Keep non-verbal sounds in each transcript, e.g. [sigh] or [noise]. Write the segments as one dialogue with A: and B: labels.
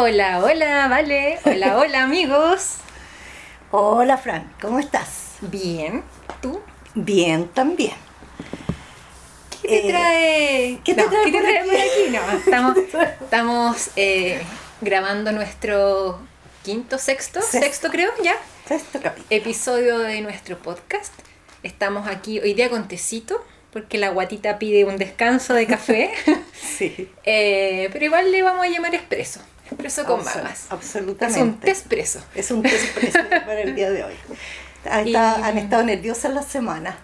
A: Hola, hola, vale. Hola, [laughs] hola, amigos.
B: Hola, Fran, ¿cómo estás?
A: Bien. ¿Tú?
B: Bien, también.
A: ¿Qué te
B: Eh,
A: trae?
B: ¿qué te
A: No,
B: trae
A: ¿qué te
B: por
A: trae
B: aquí?
A: por aquí? No, [laughs] estamos, estamos eh, grabando nuestro quinto, sexto,
B: Sexto.
A: sexto creo, ya,
B: Sexto capítulo.
A: episodio de nuestro podcast. Estamos aquí hoy día con tecito, porque la guatita pide un descanso de café. [laughs]
B: Sí.
A: Eh, pero igual le vamos a llamar expreso. Expreso con
B: Absol-
A: mamas. Es
B: Absolutamente.
A: un tespreso.
B: Es un test preso [laughs] para el día de hoy. Han,
A: Y-
B: estado- han estado nerviosas la semana.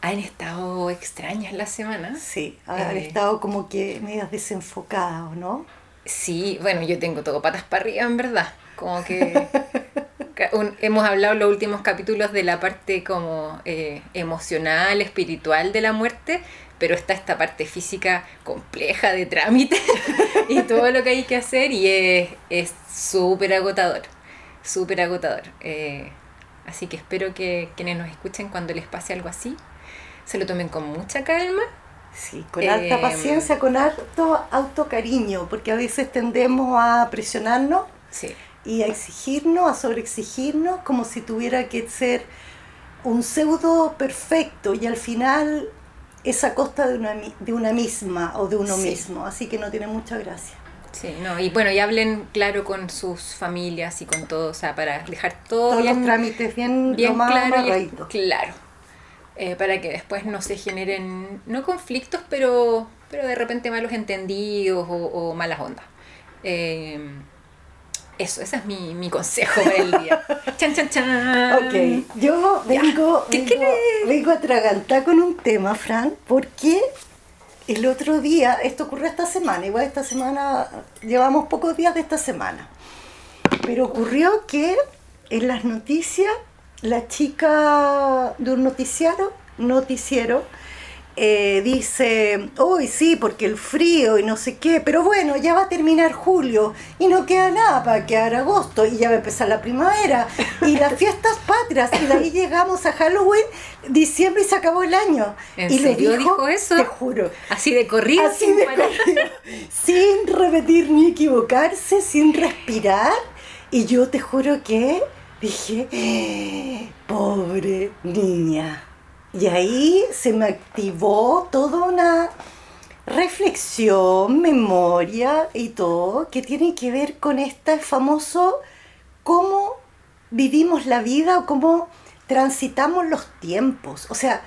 A: Han estado extrañas la semana.
B: Sí, han
A: Eh.
B: estado como que medias desenfocadas, ¿o ¿no?
A: Sí, bueno, yo tengo todo patas para arriba, en verdad. Como que [laughs] un- hemos hablado en los últimos capítulos de la parte como eh, emocional, espiritual de la muerte, pero está esta parte física compleja de trámite [laughs] y todo lo que hay que hacer y es es súper agotador, súper agotador. Eh, así que espero que quienes nos escuchen cuando les pase algo así, se lo tomen con mucha calma
B: Sí, con
A: Eh,
B: alta paciencia, con alto autocariño, porque a veces tendemos a presionarnos
A: Sí.
B: y a exigirnos, a sobreexigirnos, como si tuviera que ser un pseudo perfecto y al final es a costa de una, de una misma o de uno
A: Sí.
B: mismo, así que no tiene mucha gracia.
A: Sí, no, y bueno, y hablen claro con sus familias y con todo, o sea, para dejar todo
B: Todos
A: bien,
B: los trámites bien,
A: bien claro y claro. Eh, para que después no se generen, no conflictos, pero, pero de repente malos entendidos o, o malas ondas. Eh, eso, ese es mi, mi consejo para el día. [laughs] chan, chan, chan.
B: Ok, yo vengo,
A: ¿Qué
B: vengo, vengo a atragantar con un tema, Fran, porque el otro día, esto ocurrió esta semana, igual esta semana, llevamos pocos días de esta semana, pero ocurrió que en las noticias, la chica de un noticiero, noticiero, eh, dice, uy, sí, porque el frío y no sé qué, pero bueno, ya va a terminar julio y no queda nada para quedar agosto y ya va a empezar la primavera y las [laughs] fiestas patrias y de ahí llegamos a Halloween, diciembre y se acabó el año.
A: ¿En
B: y
A: serio dijo eso?
B: Te juro.
A: Así de corrido,
B: Así
A: sin
B: de corrido, sin repetir ni equivocarse, sin respirar. Y yo te juro que dije, "Eh, pobre niña. Y ahí se me activó toda una reflexión, memoria y todo que tiene que ver con este famoso cómo vivimos la vida o cómo transitamos los tiempos. O sea,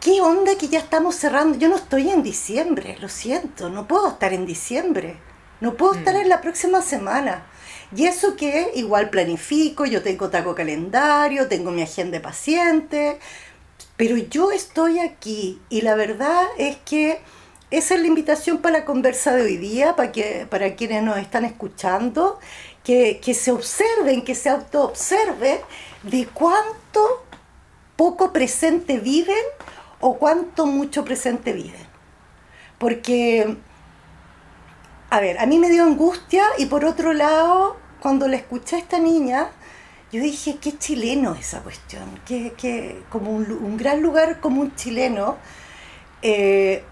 B: ¿qué onda que ya estamos cerrando? Yo no estoy en diciembre, lo siento, no puedo estar en diciembre, no puedo estar
A: Mm.
B: en la próxima semana. Y eso que igual planifico, yo tengo taco calendario, tengo mi agenda de paciente, pero yo estoy aquí y la verdad es que esa es la invitación para la conversa de hoy día, para, que, para quienes nos están escuchando, que, que se observen, que se autoobserven de cuánto poco presente viven o cuánto mucho presente viven. Porque, a ver, a mí me dio angustia y por otro lado, cuando le escuché a esta niña, yo dije, qué chileno esa cuestión, que, que como un, gran lugar como un chileno. eh,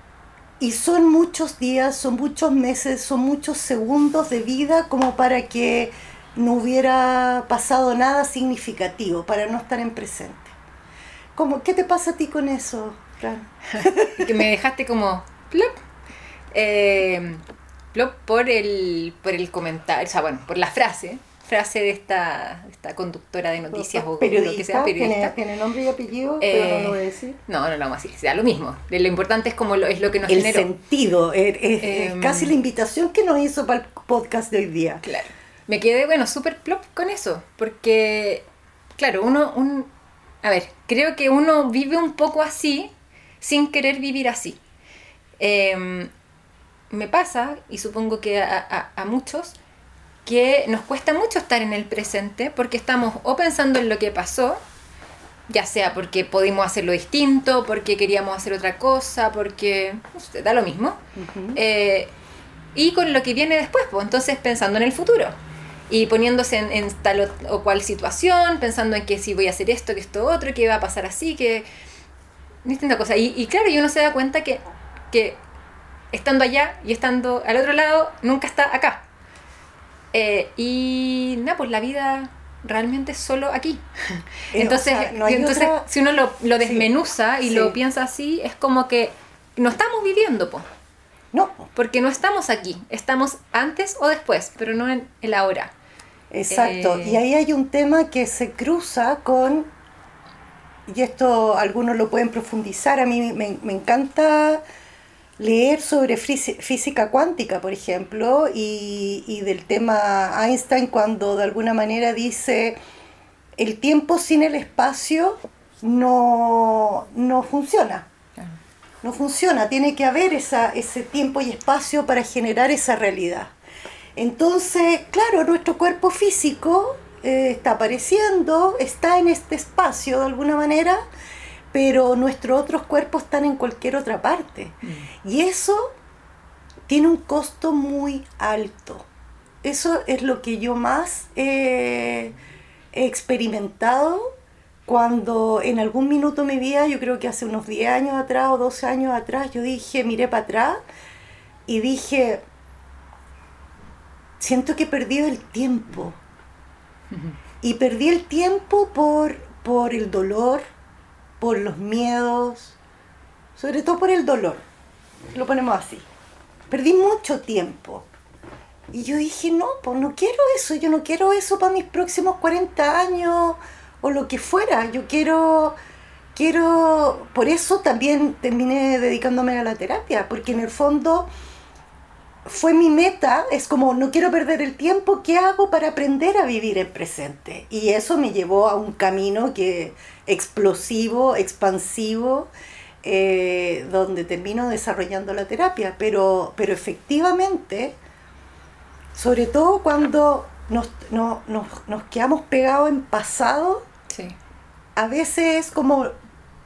B: y son muchos días, son muchos meses, son muchos segundos de vida como para que no hubiera pasado nada significativo, para no estar en presente. ¿Cómo, ¿Qué te pasa a ti con eso, Fran? [laughs]
A: que me dejaste como plop. Eh, plop por el, por el comentario, o sea, bueno, por la frase, frase de esta, esta conductora de noticias o lo que sea,
B: periodista. Tiene, tiene nombre y apellido, pero no
A: Eh,
B: lo voy a decir.
A: No, no, no, así, da lo mismo. Lo importante es como lo, es lo que nos
B: El
A: generó.
B: sentido, es, es- es
A: Em,
B: casi la invitación que nos hizo para el podcast de hoy día.
A: Claro. Me quedé, bueno, súper plop con eso, porque, claro, uno, un, a ver, creo que uno vive un poco así sin querer vivir así. Em, me pasa, y supongo que a, a- a muchos, que nos cuesta mucho estar en el presente porque estamos o pensando en lo que pasó, ya sea porque pudimos hacerlo distinto, porque queríamos hacer otra cosa, porque da lo mismo.
B: Ujú.
A: Eh, y con lo que viene después, pues entonces pensando en el futuro y poniéndose en, en tal o, o cual situación, pensando en que si voy a hacer esto, que esto otro, que va a pasar así, que distinta cosa. Y, y claro, y uno se da cuenta que, que estando allá y estando al otro lado, nunca está acá. Eh, y nada, pues la vida realmente es solo aquí.
B: Eh,
A: entonces,
B: o sea, no hay
A: entonces
B: otra-
A: si uno lo, lo
B: Sí,
A: desmenuza y
B: sí.
A: lo piensa así, es como que no estamos viviendo, pues.
B: No,
A: Porque no estamos aquí, estamos antes o después, pero no en el ahora.
B: exacto.
A: Eh,
B: Y ahí hay un tema que se cruza con, y esto algunos lo pueden profundizar, a mí me, me encanta leer sobre física cuántica, por ejemplo, y, y del tema Einstein cuando de alguna manera dice, el tiempo sin el espacio no, no funciona. No funciona, tiene que haber esa, ese tiempo y espacio para generar esa realidad. Entonces, claro, nuestro cuerpo físico eh, está apareciendo, está en este espacio de alguna manera, pero nuestros otros cuerpos están en cualquier otra parte. Y eso tiene un costo muy alto. Eso es lo que yo más eh, he experimentado cuando en algún minuto de mi vida, yo creo que hace unos 10 años atrás o 12 años atrás, yo dije, miré para atrás y dije, siento que he perdido el tiempo. Y perdí el tiempo por, por el dolor, por los miedos, sobre todo por el dolor. Lo ponemos así. Perdí mucho tiempo. Y yo dije, no, pues no quiero eso, yo no quiero eso para mis próximos 40 años o lo que fuera. Yo quiero, quiero, por eso también terminé dedicándome a la terapia, porque en el fondo fue mi meta, es como no quiero perder el tiempo, ¿qué hago para aprender a vivir el presente? Y eso me llevó a un camino que explosivo, expansivo, eh, donde termino desarrollando la terapia, pero, pero efectivamente, sobre todo cuando nos, no- nos, nos quedamos pegados en pasado,
A: Sí.
B: a veces es como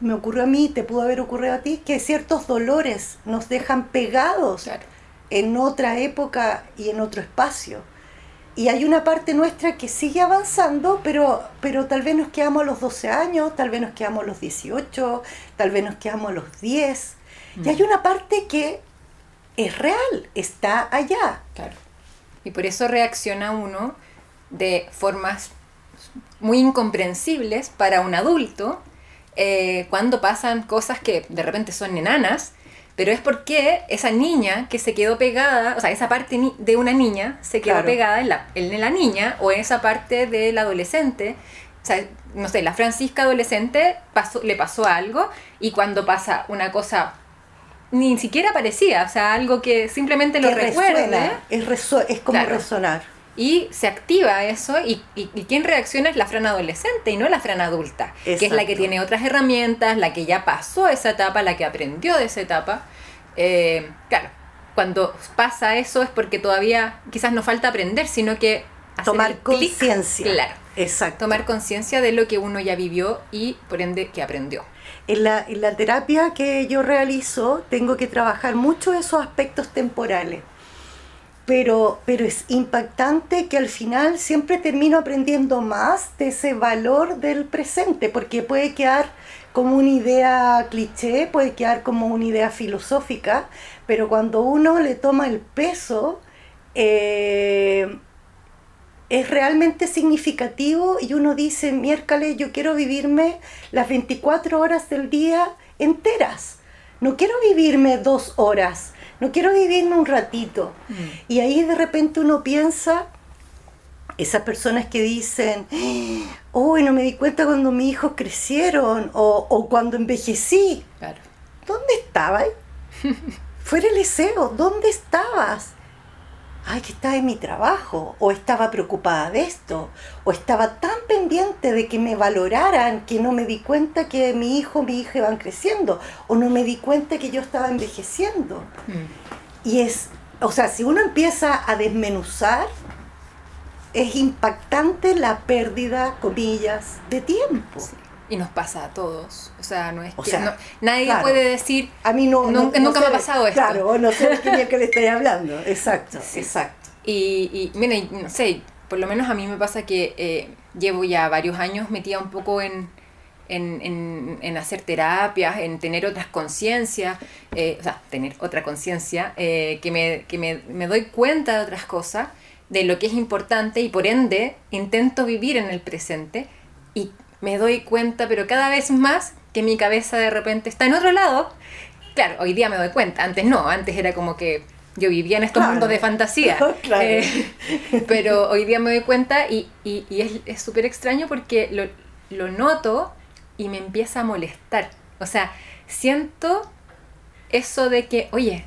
B: me ocurrió a mí, te pudo haber ocurrido a ti, que ciertos dolores nos dejan pegados
A: Claro.
B: en otra época y en otro espacio. Y hay una parte nuestra que sigue avanzando, pero, pero tal vez nos quedamos a los 12 años, tal vez nos quedamos a los 18, tal vez nos quedamos a los 10. Y hay una parte que es real, está allá.
A: Claro. Y por eso reacciona uno de formas muy incomprensibles para un adulto eh, cuando pasan cosas que de repente son enanas, pero es porque esa niña que se quedó pegada, o sea, esa parte de una niña se quedó
B: Claro.
A: pegada en la, en la niña o en esa parte del adolescente. O sea, no sé, la Francisca adolescente pasó, le pasó algo y cuando pasa una cosa ni siquiera parecía, o sea, algo que simplemente lo
B: que
A: recuerde
B: resuena, es, como
A: Claro.
B: resonar.
A: Y se activa eso y, y, y quien reacciona es la Fran adolescente y no la Fran adulta, que es la que tiene otras herramientas, la que ya pasó esa etapa, la que aprendió de esa etapa. Eh, claro, cuando pasa eso es porque todavía quizás no falta aprender, sino que
B: Tomar conciencia.
A: Claro,
B: Exacto.
A: tomar conciencia de lo que uno ya vivió y por ende que aprendió.
B: En la, en la terapia que yo realizo tengo que trabajar mucho esos aspectos temporales. Pero, pero es impactante que al final siempre termino aprendiendo más de ese valor del presente, porque puede quedar como una idea cliché, puede quedar como una idea filosófica, pero cuando uno le toma el peso, eh, es realmente significativo y uno dice, miércoles, yo quiero vivirme las 24 horas del día enteras. No quiero vivirme dos horas, no quiero vivirme un ratito. Y ahí de repente uno piensa, esas personas que dicen, oh, no me di cuenta cuando mis hijos crecieron o, o cuando envejecí.
A: Claro.
B: ¿Dónde estabas? [laughs] Fuera el liceo, ¿dónde estabas? Ay, que estaba en mi trabajo, o estaba preocupada de esto, o estaba tan pendiente de que me valoraran que no me di cuenta que mi hijo, mi hija iban creciendo, o no me di cuenta que yo estaba envejeciendo.
A: Mm.
B: Y es, o sea, si uno empieza a desmenuzar, es impactante la pérdida, comillas, de tiempo.
A: Sí. Y nos pasa a todos. O sea, no es
B: O
A: que
B: sea,
A: no- nadie
B: claro.
A: puede decir
B: A mí no, no-
A: Nunca-
B: no
A: nunca
B: sé
A: me ha pasado esto.
B: Claro, no sé de que le estoy hablando. [laughs] Exacto,
A: Sí.
B: exacto.
A: Y, y mira, no sé, por lo menos a mí me pasa que eh, llevo ya varios años metida un poco en, en, en- en hacer terapias, en tener otras conciencias, eh, o sea, tener otra conciencia, eh, que, me, que me, me doy cuenta de otras cosas. de lo que es importante y por ende intento vivir en el presente y me doy cuenta, pero cada vez más, que mi cabeza de repente está en otro lado. Claro, hoy día me doy cuenta, antes no, antes era como que yo vivía en estos mundos de fantasía. [laughs] Eh, [laughs] pero hoy día me doy cuenta y, es súper extraño porque lo, lo noto y me empieza a molestar. O sea, siento eso de que, oye,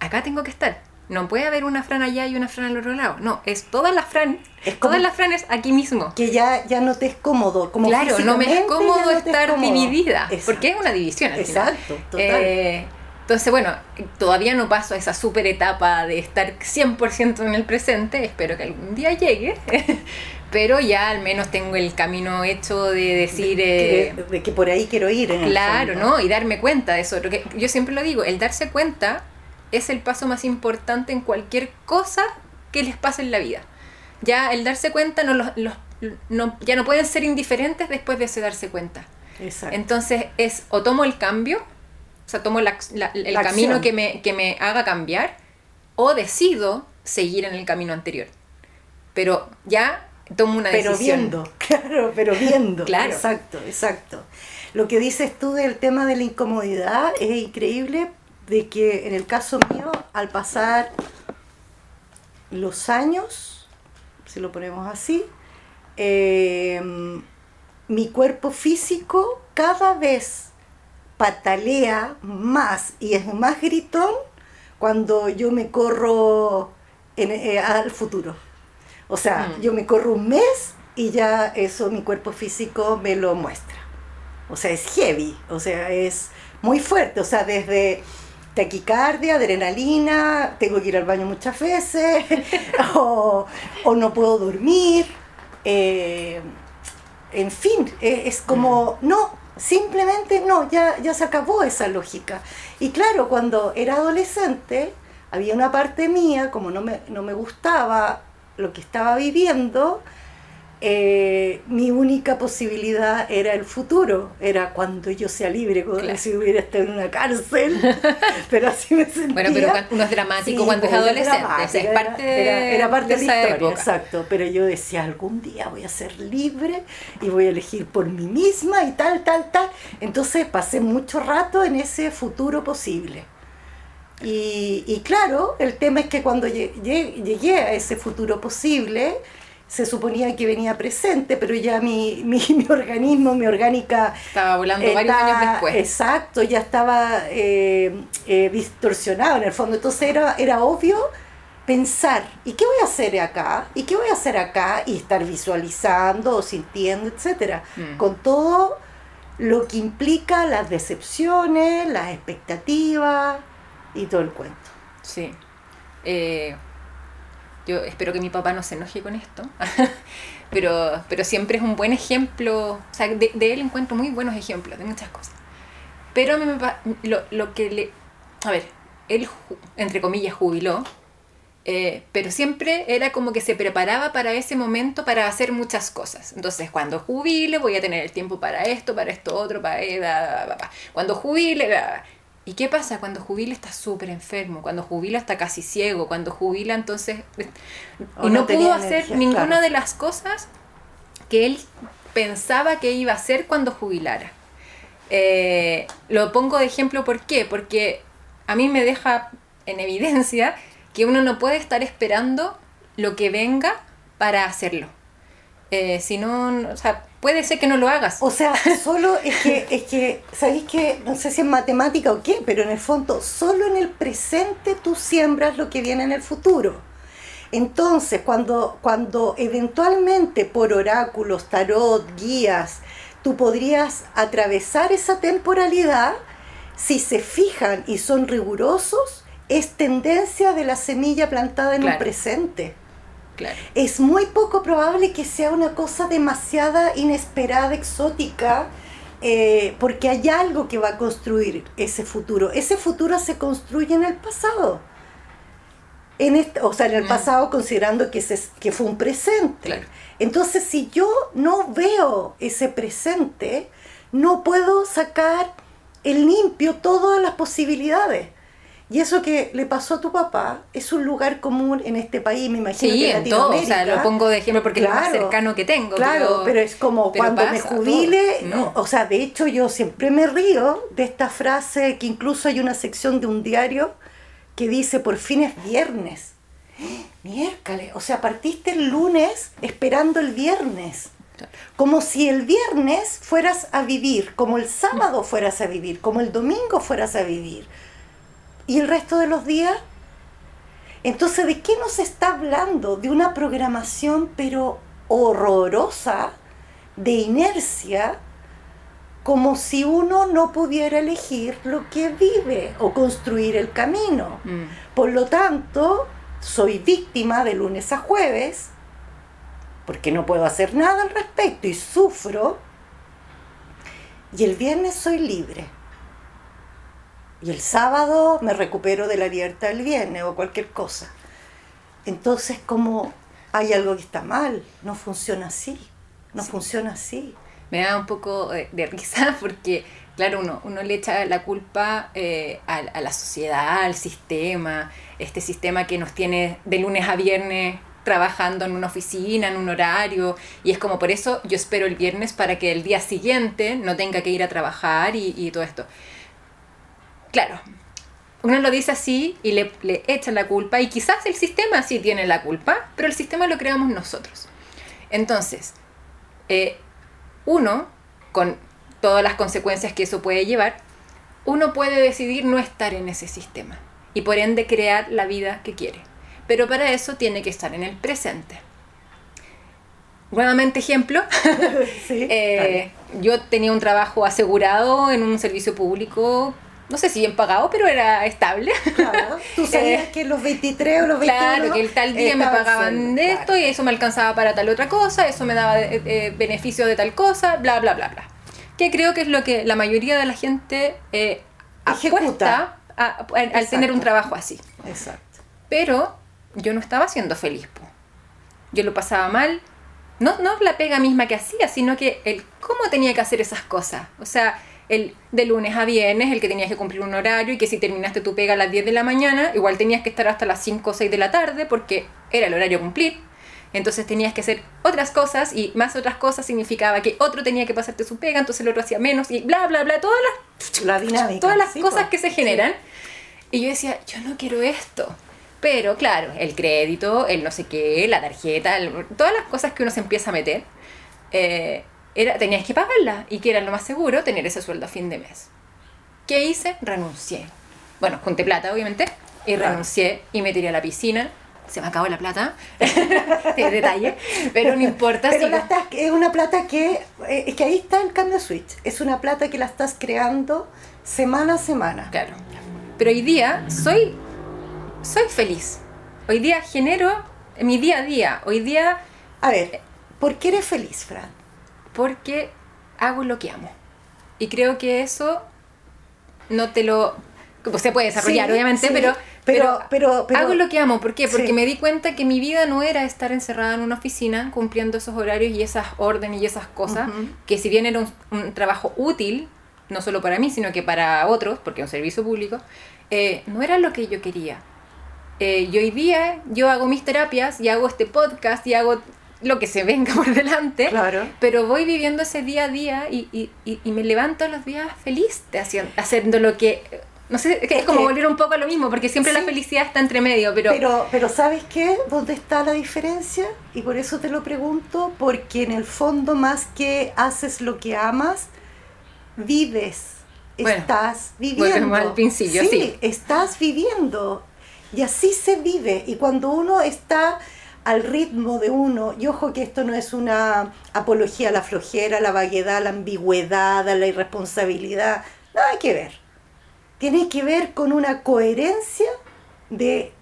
A: acá tengo que estar. No puede haber una Fran allá y una Fran al otro lado. No, es todas las Fran, es todas las Franes aquí mismo.
B: Que ya, ya no te es cómodo. Como
A: claro, no me es cómodo estar dividida. Porque es una división.
B: Exacto, total.
A: Eh, entonces, bueno, todavía no paso a esa super etapa de estar 100% en el presente. Espero que algún día llegue. [laughs] pero ya al menos tengo el camino hecho de decir...
B: De, eh, que por ahí quiero ir.
A: claro, ¿no? Y darme cuenta de eso. Porque yo siempre lo digo, el darse cuenta es el paso más importante en cualquier cosa que les pase en la vida. Ya el darse cuenta, no los, no, ya no pueden ser indiferentes después de ese darse cuenta. Exacto. Entonces es o tomo el cambio, o sea, tomo la, el camino que me, que me haga cambiar, o decido seguir en el camino anterior. Pero ya tomo una
B: pero
A: decisión.
B: Pero viendo, [laughs] claro, pero viendo. claro. Exacto, exacto. Lo que dices tú del tema de la incomodidad es increíble de que en el caso mío, al pasar los años, si lo ponemos así, em, mi cuerpo físico cada vez patalea más y es más gritón cuando yo me corro eh, al futuro. O sea, mm. yo me corro un mes y ya eso mi cuerpo físico me lo muestra. O sea, es heavy, o sea, es muy fuerte, o sea, desde taquicardia, adrenalina, tengo que ir al baño muchas veces, [laughs] o, no puedo dormir, eh, en fin, es, como, mm. no, simplemente no, ya, ya se acabó esa lógica. Y claro, cuando era adolescente, había una parte mía, como no me, no me gustaba lo que estaba viviendo, eh, mi única posibilidad era el futuro, era cuando yo sea libre, como si hubiera estado en una cárcel, [laughs] pero así me sentía.
A: Bueno, pero uno es dramático cuando es adolescente, es parte de,
B: era, parte de, la historia, exacto, pero yo decía, algún día voy a ser libre y voy a elegir por mí misma y tal, tal, tal. Entonces pasé mucho rato en ese futuro posible. Y, y claro, el tema es que cuando llegué a ese futuro posible, se suponía que venía presente, pero ya mi, mi, [laughs] organismo, mi orgánica...
A: Estaba volando varios años después.
B: Exacto, ya estaba eh, eh, distorsionado en el fondo. Entonces era, era obvio pensar, ¿y qué voy a hacer acá? ¿Y qué voy a hacer acá? Y estar visualizando o sintiendo, etcétera, mm. Con todo lo que implica las decepciones, las expectativas y todo el cuento.
A: Sí. Eh, yo espero que mi papá no se enoje con esto, [laughs] pero, pero siempre es un buen ejemplo, o sea, de, él encuentro muy buenos ejemplos de muchas cosas. Pero lo, lo que le... A ver, él, entre comillas, jubiló, eh, pero siempre era como que se preparaba para ese momento para hacer muchas cosas. Entonces, cuando jubile, voy a tener el tiempo para esto, para esto otro, para... Cuando jubile... ¿Y qué pasa? Cuando jubila está súper enfermo, cuando jubila está casi ciego, cuando jubila entonces... y no, pudo hacer ninguna de las cosas que él pensaba que iba a hacer cuando jubilara. Eh, lo pongo de ejemplo, ¿por qué? Porque a mí me deja en evidencia que uno no puede estar esperando lo que venga para hacerlo. Eh, si no, o sea, puede ser que no lo hagas.
B: O sea, [laughs] solo es que, es que, ¿sabéis que? No sé si es matemática o qué, pero en el fondo, solo en el presente tú siembras lo que viene en el futuro. Entonces, cuando, cuando eventualmente por oráculos, tarot, guías, tú podrías atravesar esa temporalidad, si se fijan y son rigurosos, es tendencia de la semilla plantada en el presente. Es muy poco probable que sea una cosa demasiada inesperada, exótica, eh, porque hay algo que va a construir ese futuro. Ese futuro se construye en el pasado. En este, o sea, en el mm. pasado considerando que, que fue un presente. Entonces, si yo no veo ese presente, no puedo sacar el limpio todas las posibilidades. Y eso que le pasó a tu papá es un lugar común en este país, me imagino.
A: Sí,
B: que
A: en todo. O sea, lo pongo de ejemplo porque es lo más
B: Claro.
A: cercano que tengo.
B: Claro, pero,
A: pero,
B: es como
A: pero
B: cuando me
A: pasa todo.
B: jubile,
A: No.
B: o sea, de hecho yo siempre me río de esta frase que incluso hay una sección de un diario que dice por fin es viernes. Miércoles, o sea, partiste el lunes esperando el viernes. Como si el viernes fueras a vivir, como el sábado fueras a vivir, como el domingo fueras a vivir. ¿Y el resto de los días? Entonces, ¿de qué nos está hablando? De una programación pero horrorosa, de inercia, como si uno no pudiera elegir lo que vive o construir el camino.
A: Mm.
B: Por lo tanto, soy víctima de lunes a jueves, porque no puedo hacer nada al respecto y sufro, y el viernes soy libre. Y el sábado me recupero de la libertad del viernes o cualquier cosa. Entonces, como hay algo que está mal, no funciona así, no funciona así.
A: me da un poco de, de risa [laughs] porque, claro, uno, uno le echa la culpa eh, a, a la sociedad, al sistema, este sistema que nos tiene de lunes a viernes trabajando en una oficina, en un horario, y es como por eso yo espero el viernes para que el día siguiente no tenga que ir a trabajar y, y todo esto. Claro, uno lo dice así y le, le echa la culpa, y quizás el sistema sí tiene la culpa, pero el sistema lo creamos nosotros. Entonces, eh, uno, con todas las consecuencias que eso puede llevar, uno puede decidir no estar en ese sistema y por ende crear la vida que quiere. Pero para eso tiene que estar en el presente. Nuevamente ejemplo, [laughs]
B: Sí,
A: eh, yo tenía un trabajo asegurado en un servicio público, no sé si bien pagado, pero era estable.
B: Claro, tú [laughs] sabías
A: Eh,
B: que los 23 o los 21
A: Claro, que el tal día me pagaban de esto
B: claro.
A: y eso me alcanzaba para tal otra cosa, eso me daba eh, eh, beneficio de tal cosa, bla, bla, bla, bla. Que creo que es lo que la mayoría de la gente eh,
B: Ejecuta.
A: apuesta a- a- al tener un trabajo así.
B: Exacto.
A: Pero yo no estaba siendo feliz. po. Yo lo pasaba mal. No, no la pega misma que hacía, sino que el cómo tenía que hacer esas cosas. O sea, el de lunes a viernes, el que tenías que cumplir un horario y que si terminaste tu pega a las 10 de la mañana, igual tenías que estar hasta las 5 o 6 de la tarde porque era el horario a cumplir. Entonces tenías que hacer otras cosas y más otras cosas significaba que otro tenía que pasarte su pega, entonces el otro hacía menos y bla, bla, bla, todas las
B: La dinámica.
A: todas las
B: sí,
A: cosas
B: po.
A: que se generan. Y yo decía, yo no quiero esto. Pero claro, el crédito, el no sé qué, la tarjeta, el- todas las cosas que uno se empieza a meter, eh, era, tenías que pagarlas. Y que era lo más seguro, tener ese sueldo a fin de mes. ¿Qué hice? Renuncié. Bueno, junté plata, obviamente, y
B: Claro.
A: renuncié y me tiré a la piscina. Se me acabó la plata, [laughs] de detalle, pero no importa.
B: Pero
A: sigo-
B: la estás- es una plata que, eh, es que ahí está el cambio switch. Es una plata que la estás creando semana a semana.
A: Claro. Pero hoy día soy, soy feliz. Hoy día genero mi día a día. Hoy día
B: A ver, ¿por qué eres feliz, Fran?
A: Porque hago lo que amo. Y creo que eso no te lo... se puede desarrollar,
B: Sí,
A: obviamente,
B: sí,
A: pero,
B: pero- pero- pero-
A: hago lo que amo. ¿Por qué? Porque
B: Sí.
A: me di cuenta que mi vida no era estar encerrada en una oficina cumpliendo esos horarios y esas órdenes y esas cosas, que si bien era un, un trabajo útil, no solo para mí, sino que para otros, porque es un servicio público, eh, no era lo que yo quería. Eh, y hoy día yo hago mis terapias y hago este podcast y hago lo que se venga [laughs] por delante,
B: Claro.
A: pero voy viviendo ese día a día y, y, y, y me levanto los días feliz de haciendo, haciendo lo que... No sé, es,
B: Es
A: como
B: que-
A: volver un poco a lo mismo, porque siempre la
B: Sí.
A: felicidad está entre medio, pero...
B: Pero, pero ¿sabes qué? ¿Dónde está la diferencia? Y por eso te lo pregunto, porque en el fondo más que haces lo que amas, vives,
A: Bueno,
B: estás viviendo.
A: al principio, sí.
B: estás viviendo. Y así se vive. Y cuando uno está al ritmo de uno, y ojo que esto no es una apología a la flojera, a la vaguedad, a la ambigüedad, a la irresponsabilidad, nada que ver. Tiene que ver con una coherencia de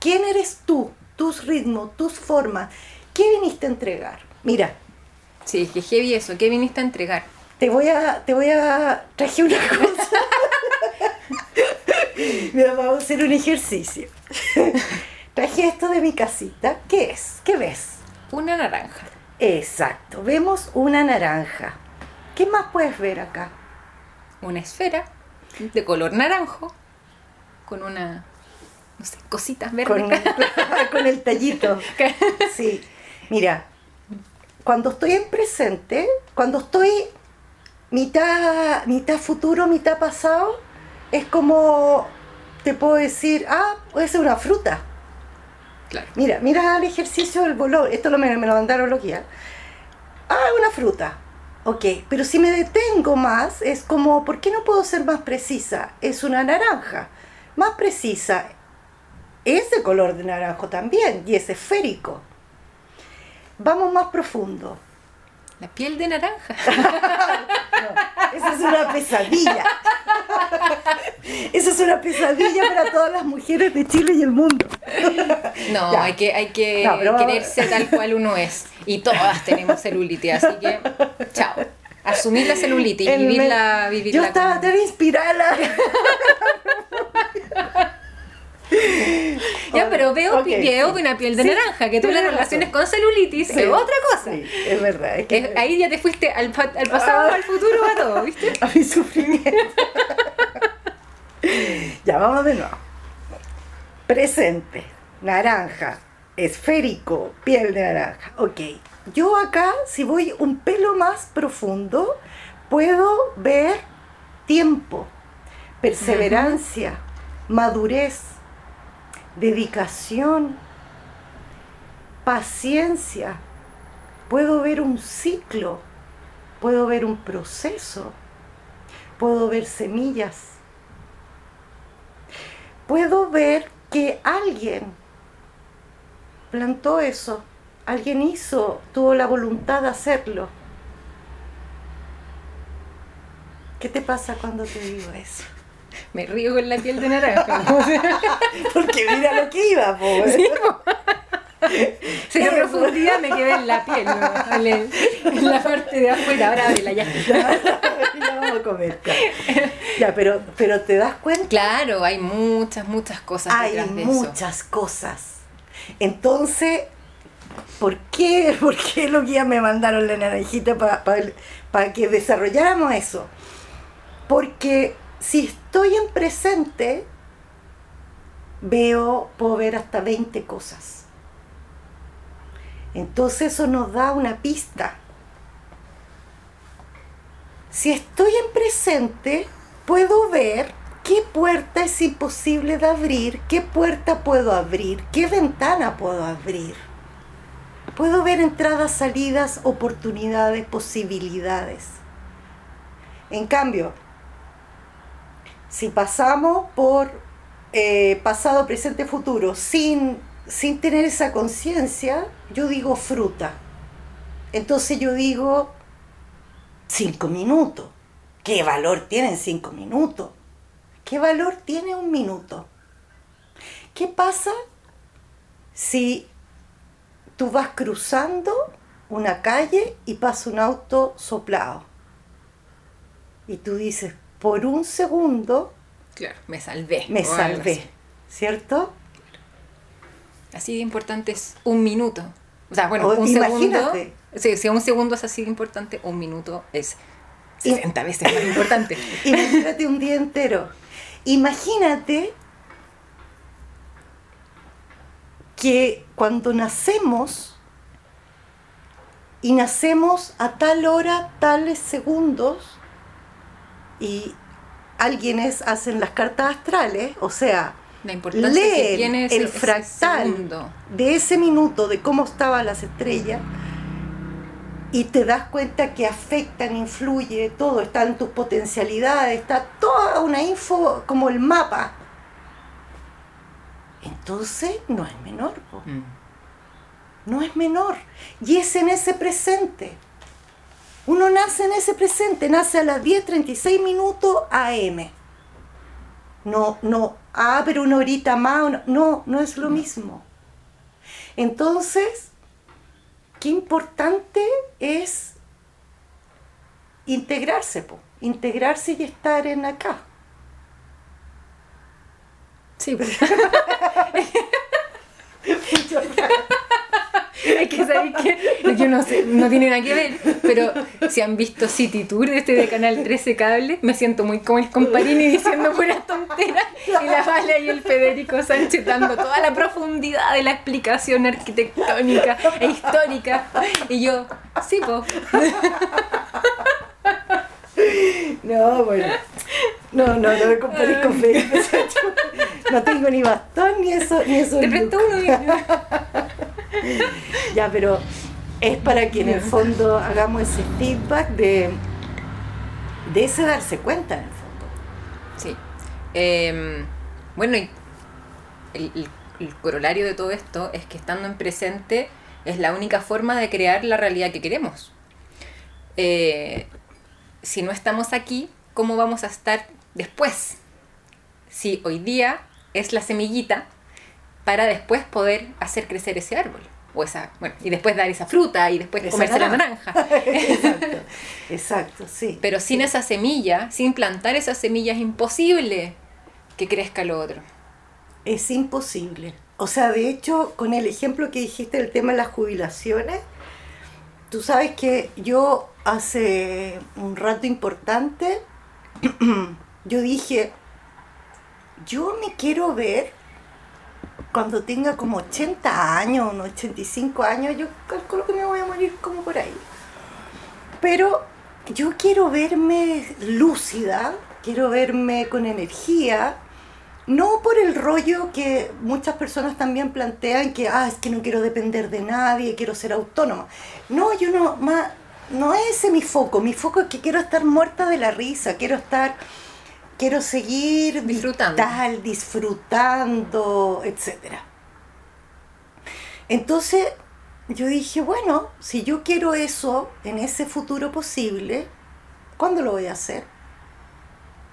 B: quién eres tú, tus ritmos, tus formas, qué viniste a entregar. Mira,
A: Sí, que heavy eso, ¿qué viniste a entregar?
B: te voy a, te voy a, traje una cosa. [laughs] [laughs] Mira, vamos a hacer un ejercicio. Traje esto de mi casita. ¿Qué es? ¿Qué ves?
A: Una naranja.
B: Exacto, vemos una naranja. ¿Qué más puedes ver acá?
A: Una esfera de color naranjo. con una, no sé, cositas verdes.
B: Con, [laughs] con el tallito. [laughs] Sí. Mira, cuando estoy en presente, cuando estoy mitad, mitad futuro, mitad pasado, es como te puedo decir, ah, puede ser una fruta. Mira, mira el ejercicio del bolón. Esto lo, me, me lo mandaron los guías. Ah, una fruta. Ok, pero si me detengo más, es como, ¿por qué no puedo ser más precisa? Es una naranja. Más precisa. Es de color de naranjo también y es esférico. Vamos más profundo.
A: La piel de naranja. [laughs]
B: No, esa es una pesadilla. Esa es una pesadilla para todas las mujeres de Chile y el mundo.
A: No,
B: Ya.
A: hay que, hay que
B: No,
A: quererse tal cual uno es. Y todas tenemos celulitis, así que chao. Asumir la celulitis y vivirla, vivirla
B: Yo estaba
A: con-
B: tan inspirada. [laughs]
A: Ya, pero veo,
B: Ok,
A: veo
B: sí.
A: una piel de
B: Sí,
A: naranja, que tú la
B: tienes
A: relaciones con celulitis es otra cosa.
B: Sí, es verdad. Es que
A: Es- ahí ya te fuiste al, pa- al pasado,
B: Ah.
A: al futuro, a todo, ¿viste? [laughs]
B: a mi sufrimiento. [laughs] ya, vamos de nuevo. Presente, naranja, esférico, piel de naranja. Ok, yo acá, si voy un pelo más profundo, puedo ver tiempo, perseverancia, madurez, dedicación, paciencia. Puedo ver un ciclo, puedo ver un proceso, puedo ver semillas, puedo ver que alguien plantó eso, alguien hizo, tuvo la voluntad de hacerlo. ¿Qué te pasa cuando te digo eso?
A: Me río con la piel de naranja. [laughs]
B: Porque mira lo que iba, po.
A: Sí, po. Si la profundidad me quedé en la piel, ¿no? En la parte de afuera, ahora ábrela ya.
B: ya vamos a comer. Ya, pero, pero te das cuenta
A: Claro, hay muchas, muchas cosas
B: hay
A: detrás de eso.
B: muchas cosas. Entonces, ¿por qué, ¿por qué los guías me mandaron la naranjita para que desarrolláramos eso? Porque si estoy en presente, veo, puedo ver hasta 20 cosas. Entonces eso nos da una pista. Si estoy en presente, puedo ver qué puerta es imposible de abrir, qué puerta puedo abrir, qué ventana puedo abrir. Puedo ver entradas, salidas, oportunidades, posibilidades. En cambio, si pasamos por eh, pasado, presente, futuro sin, sin tener esa conciencia, yo digo fruta. Entonces yo digo cinco minutos. ¿Qué valor tienen cinco minutos? ¿Qué valor tiene un minuto? ¿Qué pasa si tú vas cruzando una calle y pasa un auto soplado? Y tú dices, por un segundo
A: Claro, me salvé.
B: me salvé. ¿cierto?
A: Así de importante es un minuto. O sea, bueno,
B: O
A: un segundo.
B: imagínate.
A: Sí, si un segundo es así de importante, un minuto es
B: Y-
A: 60 veces más importante. [laughs]
B: Imagínate un día entero. Imagínate que cuando nacemos y nacemos a tal hora, tales segundos, y alguienes hacen las cartas astrales, o sea,
A: La importancia que
B: leen
A: tiene ese,
B: el fractal de ese minuto de cómo estaban las estrellas y te das cuenta que afectan, influye todo, están tus potencialidades, está toda una info como el mapa. Entonces no es menor.
A: Mm.
B: no es menor. Y es en ese presente. Uno nace en ese presente, nace a las 10.36 minutos AM. No, no, ah, pero una horita más, no, no es lo mismo. Entonces, qué importante es integrarse, po. integrarse y estar en acá.
A: Sí, pues. [laughs] [laughs] [laughs] Es que sabéis que yo no sé, no tiene nada que ver, pero si han visto City Tour de este de Canal 13 Cable, me siento muy como el comparini diciendo pura tontera. Y la Vale y el Federico Sánchez dando toda la profundidad de la explicación arquitectónica e histórica. Y yo, sí, po. [laughs]
B: No, bueno. No, no, no me compares con Federico Sánchez. No tengo ni bastón ni eso, ni eso.
A: Te presto uno [laughs] [laughs]
B: Ya, pero es para que en el fondo hagamos ese feedback de, de ese darse cuenta en el fondo.
A: Sí. Em, bueno, y el, el- el corolario de todo esto es que estando en presente es la única forma de crear la realidad que queremos. Eh, si no estamos aquí, ¿cómo vamos a estar después? Si hoy día es la semillita para después poder hacer crecer ese árbol. O esa, bueno, y después dar esa fruta y después
B: Esa
A: comerse la
B: naranja.
A: naranja. [laughs]
B: exacto, exacto, sí.
A: Pero sin
B: Sí.
A: esa semilla, sin plantar esa semilla, es imposible que crezca lo otro.
B: Es imposible. O sea, de hecho, con el ejemplo que dijiste del tema de las jubilaciones, tú sabes que yo hace un rato importante, [clears throat] yo dije, yo me quiero ver cuando tenga como 80 años, unos 85 años, yo calculo que me voy a morir como por ahí. Pero yo quiero verme lúcida, quiero verme con energía, no por el rollo que muchas personas también plantean que, ah, es que no quiero depender de nadie, quiero ser autónoma. No, yo no, más, no es ese mi foco, mi foco es que quiero estar muerta de la risa, quiero estar, quiero seguir
A: Disfrutando.
B: vital, disfrutando, etcétera. Entonces yo dije, bueno, si yo quiero eso en ese futuro posible, ¿cuándo lo voy a hacer?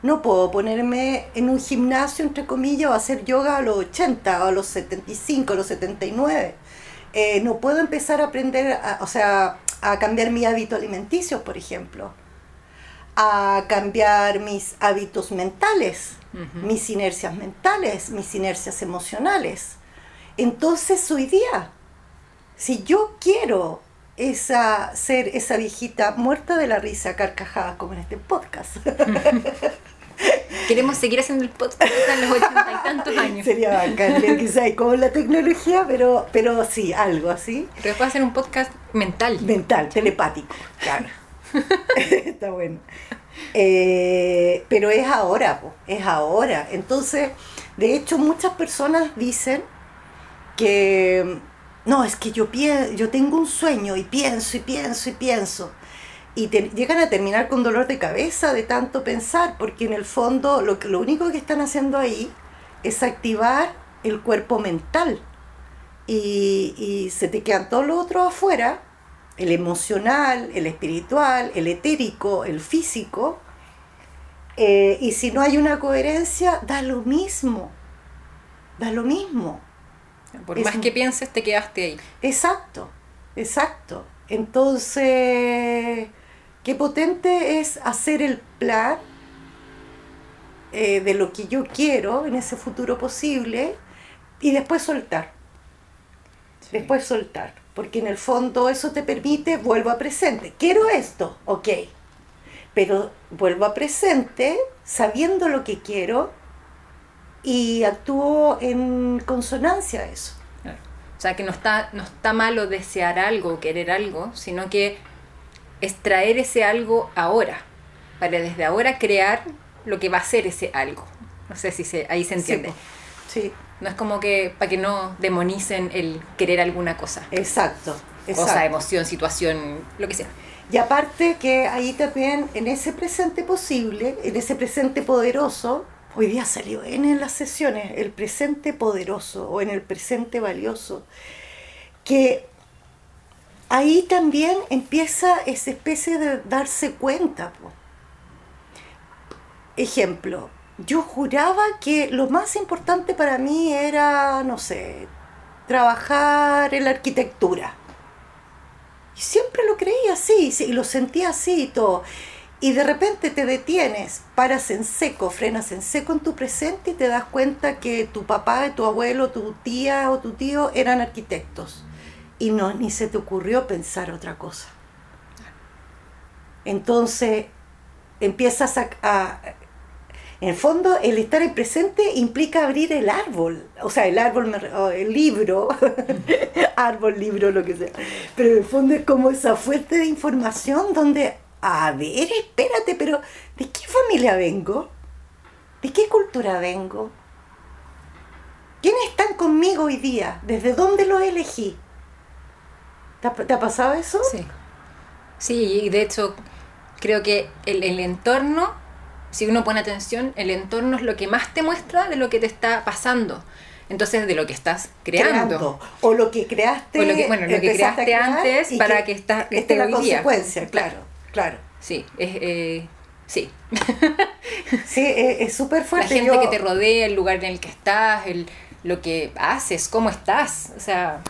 B: No puedo ponerme en un gimnasio, entre comillas, o hacer yoga a los 80, o a los 75, a los 79. Eh, no puedo empezar a aprender, a- o sea, a cambiar mi hábito alimenticio, por ejemplo. A cambiar mis hábitos mentales, mis inercias mentales, mis inercias emocionales. Entonces hoy día, si yo quiero esa, ser esa viejita muerta de la risa, carcajada como en este podcast, [laughs]
A: Queremos seguir haciendo el podcast hasta los ochenta y tantos años.
B: sería bacán, ver quizá hay como la tecnología, pero, pero sí, algo así.
A: Pero después hacer un podcast mental.
B: Mental, telepático, claro. [laughs] Está bueno. Eh, pero es ahora, es ahora. Entonces, de hecho, muchas personas dicen que no, es que yo, pie- yo tengo un sueño y pienso y pienso y pienso. Y llegan a terminar con dolor de cabeza de tanto pensar, porque en el fondo lo, lo único que están haciendo ahí es activar el cuerpo mental. Y, y se te quedan todos los otros afuera, el emocional, el espiritual, el etérico, el físico. Eh, y si no hay una coherencia, da lo mismo. Da lo mismo.
A: Por
B: Es
A: más que pienses, te quedaste ahí.
B: Exacto, exacto. Entonces, qué potente es hacer el plan eh, de lo que yo quiero en ese futuro posible y después soltar. Después soltar. Porque en el fondo eso te permite, vuelvo a presente. Quiero esto, ok. Pero vuelvo a presente sabiendo lo que quiero y actúo en consonancia a eso.
A: O sea, que no está, no está malo desear algo o querer algo, sino que es traer ese algo ahora, para desde ahora crear lo que va a ser ese algo. No sé si se, ahí se entiende.
B: Sí, sí,
A: No es como que para que no demonicen el querer alguna cosa.
B: exacto.
A: Cosa, emoción, situación, lo que sea.
B: Y aparte que ahí también, en ese presente posible, en ese presente poderoso, hoy día salió en las sesiones, el presente poderoso o en el presente valioso, que ahí también empieza esa especie de darse cuenta. po. Ejemplo, yo juraba que lo más importante para mí era, no sé, trabajar en la arquitectura. Y siempre lo creía así, sí, y lo sentía así y todo. Y de repente te detienes, paras en seco, frenas en seco en tu presente y te das cuenta que tu papá, tu abuelo, tu tía o tu tío eran arquitectos. Y no, ni se te ocurrió pensar otra cosa. Entonces empiezas a, a- En el fondo, el estar en presente implica abrir el árbol, o sea, el árbol, el libro, [laughs] árbol, libro, lo que sea. Pero en el fondo es como esa fuente de información donde, a ver, espérate, pero ¿de qué familia vengo? ¿De qué cultura vengo? ¿Quiénes están conmigo hoy día? ¿Desde dónde los elegí? ¿Te ha, pasado eso?
A: Sí. Sí, y de hecho creo que el, el entorno si uno pone atención, el entorno es lo que más te muestra de lo que te está pasando. Entonces, de lo que estás creando.
B: O lo que creaste.
A: O lo que, bueno, lo que creaste antes para que,
B: que esté la consecuencia, claro, claro.
A: Sí, es, eh, sí. [laughs]
B: sí, es súper fuerte.
A: La gente que te rodea, el lugar en el que estás, el, lo que haces, cómo estás. O sea.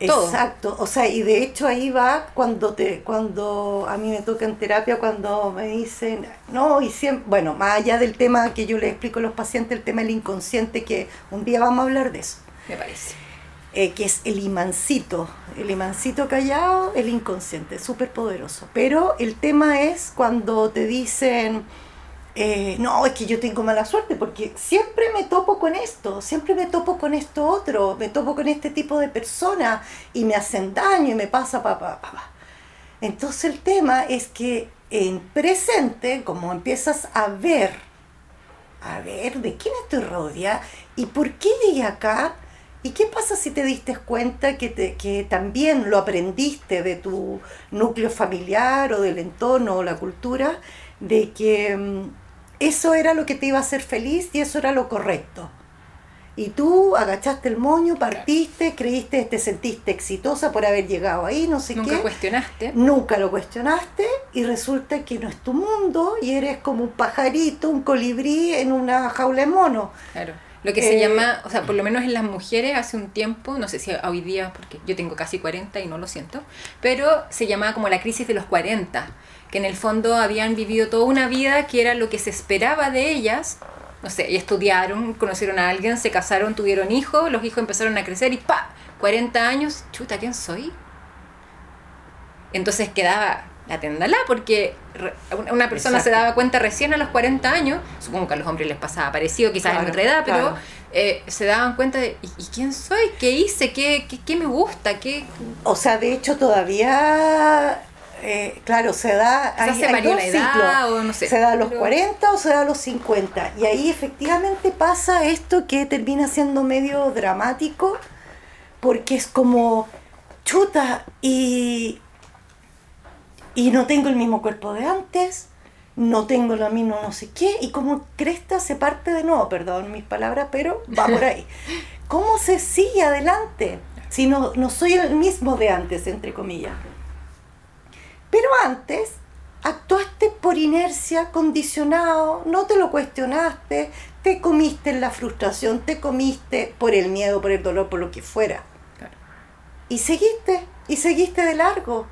B: Exacto, o sea, y de hecho ahí va cuando te, cuando a mí me toca en terapia, cuando me dicen, no, y siempre, bueno, más allá del tema que yo le explico a los pacientes, el tema del inconsciente, que un día vamos a hablar de eso.
A: Me parece.
B: Eh, que es el imancito, el imancito callado, el inconsciente, súper poderoso. Pero el tema es cuando te dicen, eh, no, es que yo tengo mala suerte porque siempre me topo con esto, siempre me topo con esto otro, me topo con este tipo de personas y me hacen daño y me pasa papá, papá. Entonces el tema es que en presente, como empiezas a ver, a ver de quién estoy rodeada y por qué llegué acá, ¿Y qué pasa si te diste cuenta que, te, que también lo aprendiste de tu núcleo familiar o del entorno o la cultura, de que mm, eso era lo que te iba a hacer feliz y eso era lo correcto. Y tú agachaste el moño, partiste, creíste, te sentiste exitosa por haber llegado ahí, no sé
A: qué.
B: Nunca
A: cuestionaste.
B: Nunca lo cuestionaste y resulta que no es tu mundo y eres como un pajarito, un colibrí en una jaula de mono.
A: Claro. Lo que se eh, llama, o sea, por lo menos en las mujeres hace un tiempo, no sé si hoy día, porque yo tengo casi 40 y no lo siento, pero se llamaba como la crisis de los 40 que en el fondo habían vivido toda una vida que era lo que se esperaba de ellas. No sé, y estudiaron, conocieron a alguien, se casaron, tuvieron hijos, los hijos empezaron a crecer y ¡pa! 40 años, chuta, ¿quién soy? Entonces quedaba la tendala porque una persona se daba cuenta recién a los 40 años, supongo que a los hombres les pasaba parecido, quizás en otra edad, pero eh, se daban cuenta de ¿y, quién soy? ¿Qué hice? ¿Qué, qué, qué me gusta? ¿Qué?
B: O sea, de hecho todavía eh, claro, se da,
A: hay, se dos ciclos.
B: se da a los 40 o se da a los 50. Y ahí efectivamente pasa esto que termina siendo medio dramático, porque es como, chuta, y, y no tengo el mismo cuerpo de antes, no tengo lo mismo no sé qué, y como cresta se parte de nuevo, perdón mis palabras, pero va por ahí. [laughs] ¿Cómo se sigue adelante si no, no soy el mismo de antes, entre comillas? Pero antes actuaste por inercia, condicionado, no te lo cuestionaste, te comiste en la frustración, te comiste por el miedo, por el dolor, por lo que fuera. Y seguiste, y seguiste de largo.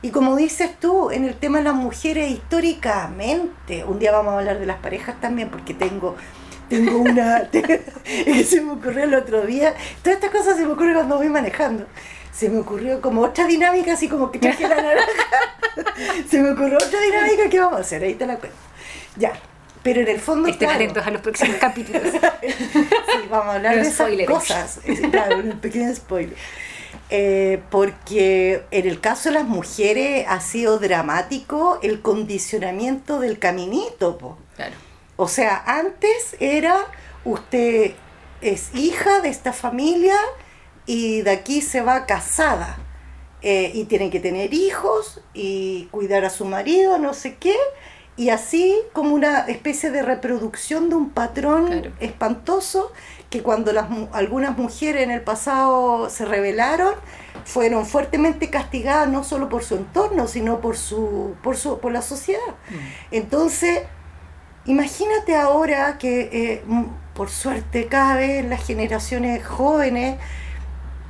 B: Y como dices tú, en el tema de las mujeres históricamente, un día vamos a hablar de las parejas también, porque tengo, tengo una, [laughs] se me ocurrió el otro día, todas estas cosas se me ocurren cuando voy manejando se me ocurrió como otra dinámica, así como que traje la naranja. se me ocurrió otra dinámica que vamos a hacer, ahí te la cuento. Ya, pero en el fondo.
A: Estén atentos a los próximos [laughs] capítulos.
B: sí, vamos a hablar de esas cosas. Claro, un pequeño spoiler. Eh, porque en el caso de las mujeres ha sido dramático el condicionamiento del caminito. Po.
A: Claro.
B: O sea, antes era usted es hija de esta familia y de aquí se va casada eh, y tiene que tener hijos y cuidar a su marido, no sé qué, y así como una especie de reproducción de un patrón espantoso que cuando las, algunas mujeres en el pasado se rebelaron, fueron fuertemente castigadas no solo por su entorno, sino por, su, por, su, por la sociedad. Mm. Entonces, imagínate ahora que, eh, por suerte, cada vez las generaciones jóvenes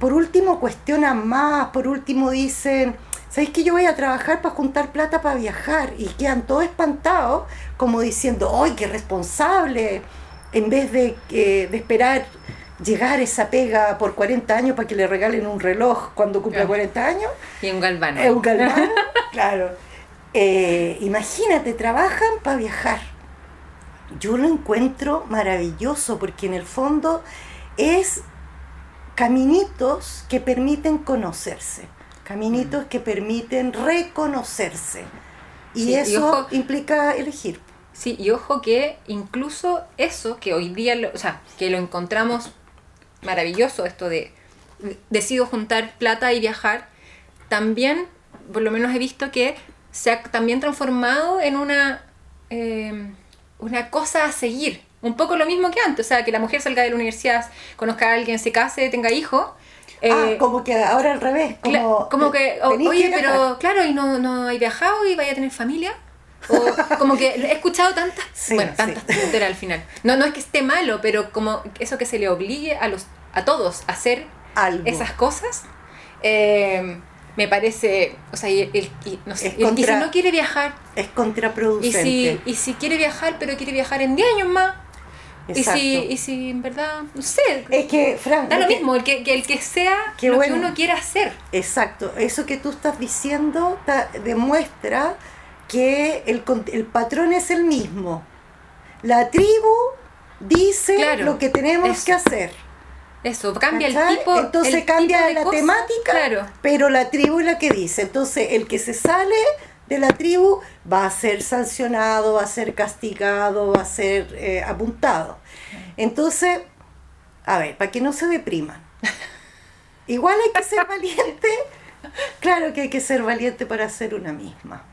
B: por último cuestionan más, por último dicen, ¿sabéis que yo voy a trabajar para juntar plata para viajar? Y quedan todos espantados, como diciendo, ¡ay, qué responsable! En vez de, de esperar llegar esa pega por 40 años para que le regalen un reloj cuando cumpla 40 años.
A: Y un galvano.
B: un galvano, [laughs] claro. Eh, imagínate, trabajan para viajar. yo lo encuentro maravilloso porque en el fondo es caminitos que permiten conocerse, caminitos que permiten reconocerse. Y
A: Sí, y
B: eso
A: ojo-
B: implica elegir.
A: Sí, y ojo que incluso eso, que hoy día, lo, o sea, que lo encontramos maravilloso, esto de decido juntar plata y viajar, también, por lo menos he visto que se ha también transformado en una, eh, una cosa a seguir. Un poco lo mismo que antes, o sea, que la mujer salga de la universidad, conozca a alguien, se case, tenga hijos.
B: ah,
A: eh,
B: como que ahora al revés, como,
A: como que, o-
B: tenés que
A: oye, pero claro, y no, no hay viajado y vaya a tener familia. O [laughs] como que he escuchado tantas,
B: Sí,
A: bueno,
B: sí.
A: tantas tonteras al final. No, no es que esté malo, pero como eso que se le obligue a los a todos a hacer
B: Algo.
A: esas cosas, eh, me parece, o sea, y, el- y no sé, y- y si no quiere viajar,
B: Es
A: y
B: contraproducente.
A: si, y si quiere viajar, pero quiere viajar en 10 años más, y si, y si en verdad, no sé,
B: Es que, Fran,
A: da
B: lo que-
A: mismo, el que, que el que sea
B: Qué
A: lo
B: bueno.
A: que uno quiera hacer.
B: Exacto, eso que tú estás diciendo ta- demuestra que el, el patrón es el mismo. La tribu dice
A: Claro,
B: lo que tenemos
A: eso.
B: que hacer.
A: Eso, cambia
B: ¿cachai?
A: el tipo.
B: Entonces
A: el
B: cambia
A: tipo de
B: la temática,
A: Claro.
B: pero la tribu es la que dice. Entonces el que se sale de la tribu va a ser sancionado, va a ser castigado, va a ser eh, apuntado. Entonces, a ver, para que no se depriman. [laughs] Igual hay que ser valiente. Claro que hay que ser valiente para ser una misma.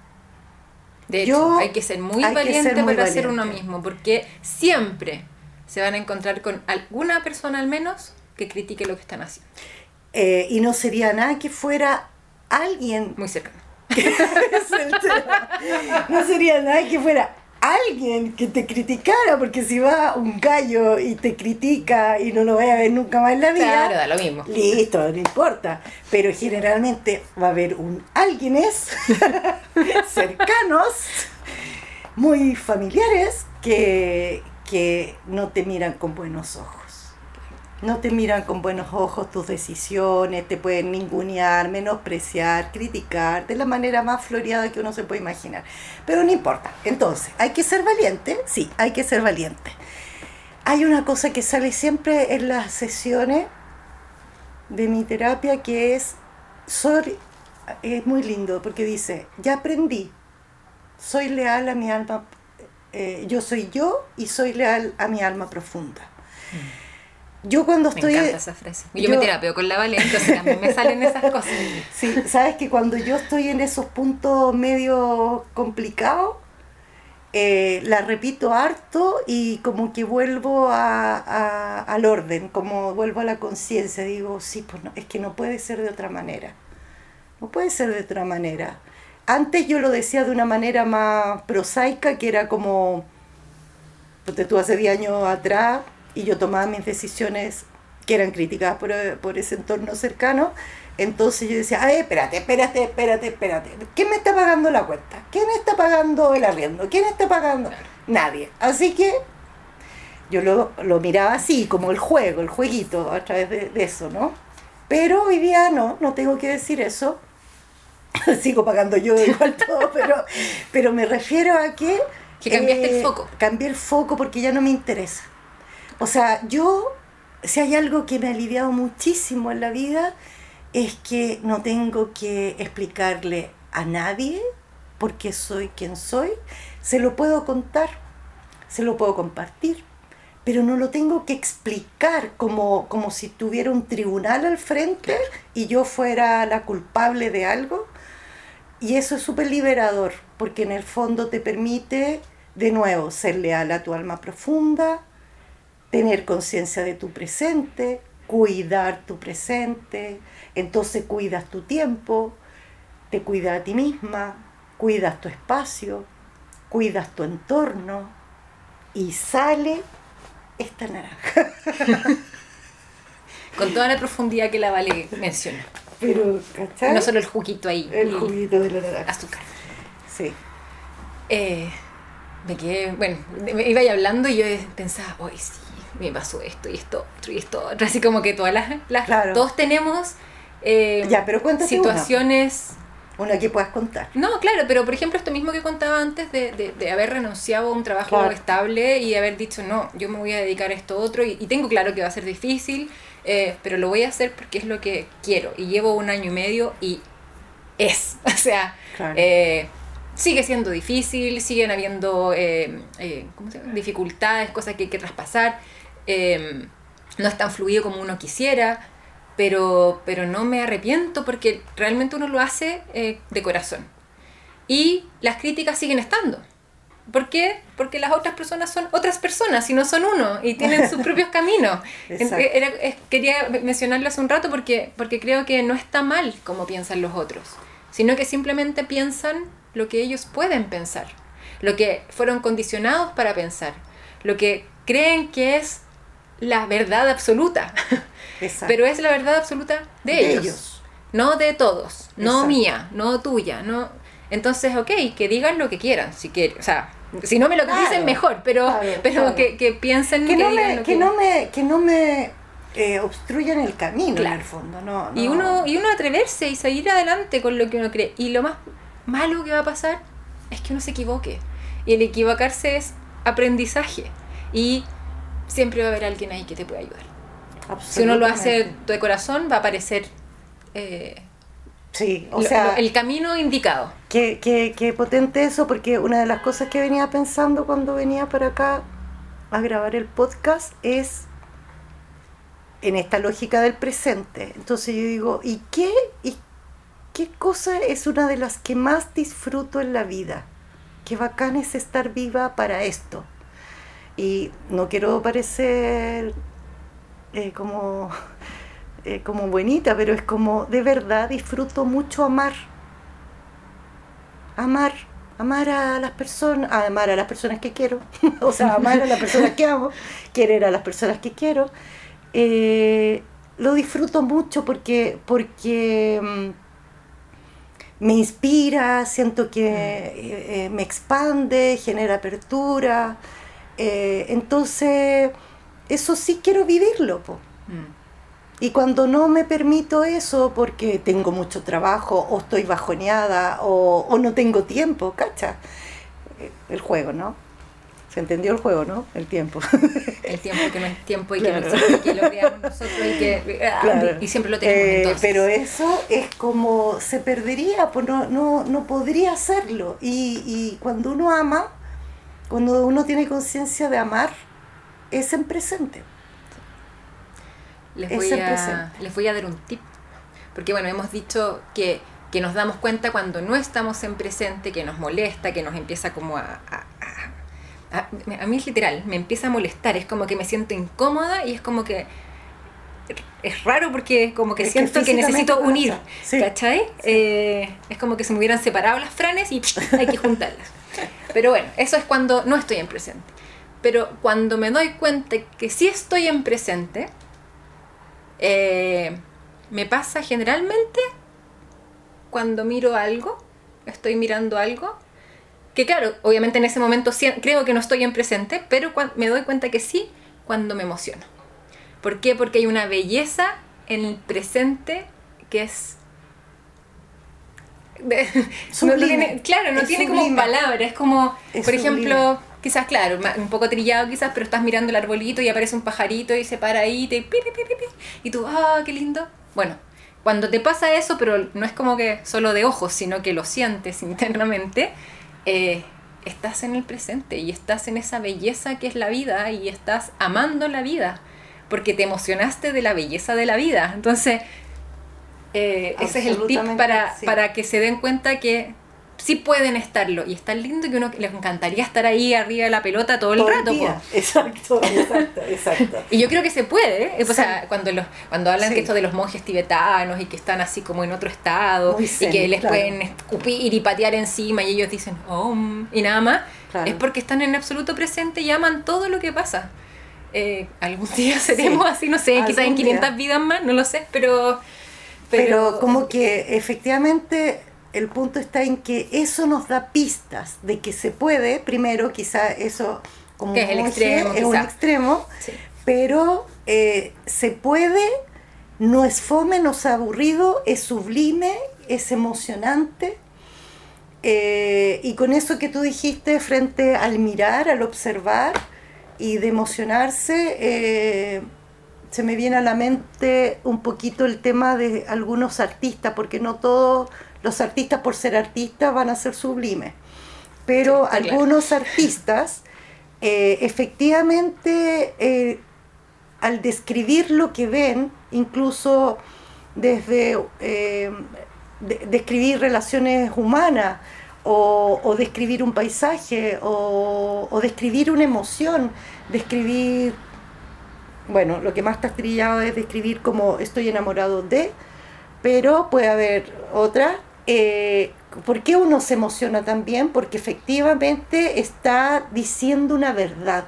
A: De hecho,
B: Yo-
A: hay que ser muy valiente
B: ser muy
A: para ser uno mismo, porque siempre se van a encontrar con alguna persona al menos que critique lo que están haciendo.
B: Eh, y no sería nada que fuera alguien
A: Muy cercano. [laughs]
B: Es el tema. No sería nada que fuera alguien que te criticara, porque si va un gallo y te critica y no lo vaya a ver nunca más en la vida,
A: Claro, da lo mismo.
B: listo, no importa. Pero generalmente va a haber un alguienes [laughs] cercanos, muy familiares, que, que no te miran con buenos ojos. No te miran con buenos ojos tus decisiones, te pueden ningunear, menospreciar, criticar, de la manera más floreada que uno se puede imaginar. Pero no importa. Entonces, ¿hay que ser valiente? Sí, hay que ser valiente. Hay una cosa que sale siempre en las sesiones de mi terapia que es, soy, es muy lindo porque dice, ya aprendí, soy leal a mi alma, eh, yo soy yo y soy leal a mi alma profunda. Yo cuando
A: Mm. Me
B: estoy...
A: encanta esa frase. Yo,
B: yo-
A: me terapeo con la Vale, entonces también me salen esas cosas.
B: Sí, sabes que cuando yo estoy en esos puntos medio complicados, eh, la repito harto y como que vuelvo a, a- al orden, como vuelvo a la conciencia. Digo, sí, pues no, es que no puede ser de otra manera. No puede ser de otra manera. Antes yo lo decía de una manera más prosaica, que era como, pues tú hace 10 años atrás, y yo tomaba mis decisiones que eran criticadas por, por ese entorno cercano, entonces yo decía, ay, espérate, espérate, espérate, espérate, ¿quién me está pagando la cuenta? ¿Quién está pagando el arriendo? ¿Quién está pagando? Nadie. Así que yo lo, lo miraba así, como el juego, el jueguito, a través de, de eso, ¿no? Pero hoy día no, no tengo que decir eso. [laughs] Sigo pagando yo igual [laughs] todo, pero, pero me refiero a que... eh,
A: Que cambiaste el foco.
B: Cambié el foco porque ya no me interesa. O sea, yo, si hay algo que me ha aliviado muchísimo en la vida, es que no tengo que explicarle a nadie por qué soy quien soy. Se lo puedo contar, se lo puedo compartir, pero no lo tengo que explicar como, como si tuviera un tribunal al frente y yo fuera la culpable de algo. Y eso es súper liberador, porque en el fondo te permite, de nuevo, ser leal a tu alma profunda, tener conciencia de tu presente, cuidar tu presente, entonces cuidas tu tiempo, te cuidas a ti misma, cuidas tu espacio, cuidas tu entorno y sale esta naranja. [laughs]
A: Con toda la profundidad que la Vale menciona.
B: Pero, ¿cachai?
A: No solo el juguito ahí.
B: el juguito de la naranja.
A: azúcar.
B: Sí.
A: Eh, me quedé, bueno, me iba ahí hablando y yo pensaba, hoy sí, me pasó esto y esto otro y esto otro. Así como que todas las, las
B: Claro.
A: todos tenemos eh,
B: Ya, pero
A: situaciones
B: Una que puedas contar.
A: No, claro, pero por ejemplo esto mismo que contaba antes de, de, de haber renunciado a un trabajo
B: Claro.
A: estable y haber dicho, no, yo me voy a dedicar a esto otro y, y tengo claro que va a ser difícil, eh, pero lo voy a hacer porque es lo que quiero. Y llevo un año y medio y es, [laughs] o sea,
B: Claro.
A: eh, sigue siendo difícil, siguen habiendo eh, eh, ¿cómo se llama? dificultades, cosas que hay que traspasar, eh, no es tan fluido como uno quisiera, pero, pero no me arrepiento porque realmente uno lo hace eh, de corazón. Y las críticas siguen estando. ¿Por qué? Porque las otras personas son otras personas y no son uno y tienen sus [laughs] propios caminos. En- era- quería mencionarlo hace un rato porque, porque creo que no está mal como piensan los otros, sino que simplemente piensan lo que ellos pueden pensar, lo que fueron condicionados para pensar, lo que creen que es la verdad absoluta,
B: Exacto.
A: pero es la verdad absoluta de,
B: De
A: ellos,
B: ellos.
A: no de todos, no
B: Exacto.
A: mía, no tuya, no. Entonces, ok, que digan lo que quieran, si quieren, o sea, si no me lo
B: Claro,
A: dicen mejor, pero,
B: claro,
A: pero
B: claro.
A: Que, que piensen
B: que, no
A: digan
B: me,
A: lo
B: que no me, que no me eh, obstruyan el camino
A: Claro.
B: en el fondo. No,
A: Y
B: no.
A: uno, y uno atreverse y seguir adelante con lo que uno cree. Y lo más malo que va a pasar es que uno se equivoque. Y el equivocarse es aprendizaje. Y siempre va a haber alguien ahí que te pueda ayudar. Si uno lo hace de corazón, va a aparecer eh,
B: Sí, o
A: lo-
B: sea,
A: lo- el camino indicado.
B: Qué, qué, qué potente eso, porque una de las cosas que venía pensando cuando venía para acá a grabar el podcast es en esta lógica del presente. Entonces yo digo, ¿y qué, y qué cosa es una de las que más disfruto en la vida? Qué bacán es estar viva para esto. Y no quiero parecer eh, como, [laughs] eh, como buenita, pero es como de verdad disfruto mucho amar amar, amar a las personas, amar a las personas que quiero, [laughs] o sea, amar a las personas que amo, querer a las personas que quiero. Eh, lo disfruto mucho porque, porque mm, me inspira, siento que eh, me expande, genera apertura. Eh, entonces, eso sí quiero vivirlo. po. Y cuando no me permito eso porque tengo mucho trabajo o estoy bajoneada o, o no tengo tiempo, ¿cacha? Eh, El juego, ¿no? ¿Se entendió el juego, no? El tiempo. [laughs]
A: El tiempo que no es tiempo y
B: Claro.
A: que, no que lo creamos nosotros y que [laughs] ah,
B: Claro.
A: y siempre lo tenemos
B: Eh,
A: entonces.
B: Pero eso es como se perdería, pues no, no, no podría hacerlo. Y, y cuando uno ama, cuando uno tiene conciencia de amar, es en presente.
A: les
B: es
A: voy,
B: el
A: a,
B: presente.
A: les voy a dar un tip. Porque bueno, hemos dicho que, que nos damos cuenta cuando no estamos en presente, que nos molesta, que nos empieza como a... a, a- a- mí es literal, me empieza a molestar, es como que me siento incómoda y es como que... Es raro porque como que
B: Es que
A: siento que,
B: físicamente
A: necesito unir,
B: Sí.
A: ¿cachai? Eh, es como que se me hubieran separado las franes y [laughs] hay que juntarlas. Pero bueno, eso es cuando no estoy en presente. Pero cuando me doy cuenta que sí estoy en presente, eh, me pasa generalmente cuando miro algo, estoy mirando algo, que claro, obviamente en ese momento creo que no estoy en presente, pero me doy cuenta que sí cuando me emociono. ¿Por qué? Porque hay una belleza en el presente que es... de- [laughs] no- tiene- claro, no
B: Es
A: tiene como palabras, es como,
B: Es
A: por
B: sublime.
A: ejemplo, quizás, claro, un poco trillado quizás, pero estás mirando el arbolito y aparece un pajarito y se para ahí y te y tú, ah, qué lindo. Bueno, cuando te pasa eso, pero no es como que solo de ojos, sino que lo sientes [laughs] internamente, eh, estás en el presente y estás en esa belleza que es la vida y estás amando la vida, porque te emocionaste de la belleza de la vida. Entonces, eh, ese es el tip para,
B: sí.
A: para que se den cuenta que sí pueden estarlo y es tan lindo que uno les encantaría estar ahí arriba de la pelota todo el
B: Todo
A: rato.
B: día.
A: po.
B: Exacto, exacto, exacto. [laughs]
A: Y yo creo que se puede, ¿eh? o sea,
B: Sí.
A: cuando, los, cuando hablan
B: Sí.
A: que esto de los monjes tibetanos y que están así como en otro estado
B: Muy
A: y
B: zen,
A: que les
B: claro.
A: pueden escupir y patear encima y ellos dicen Om y nada más,
B: Claro.
A: es porque están en absoluto presente y aman todo lo que pasa. Eh, algún día [laughs] seremos así, no sé, quizás en
B: Algún
A: 500
B: día.
A: vidas más, no lo sé, pero...
B: Pero, como que efectivamente el punto está en que eso nos da pistas de que se puede, primero quizá eso como
A: Que es el
B: monje,
A: extremo,
B: es un extremo,
A: Sí.
B: pero eh, se puede, no es fome, no es aburrido, es sublime es emocionante. Eh, y con eso que tú dijiste frente al mirar, al observar y de emocionarse, eh, se me viene a la mente un poquito el tema de algunos artistas, porque no todos los artistas por ser artistas van a ser sublimes, pero algunos artistas eh, efectivamente eh, al describir lo que ven, incluso desde eh, describir relaciones humanas, o, describir un paisaje, o, o, describir una emoción, describir, bueno, lo que más trillado es describir como estoy enamorado de, pero puede haber otra eh, ¿Por qué uno se emociona también? Porque efectivamente está diciendo una verdad.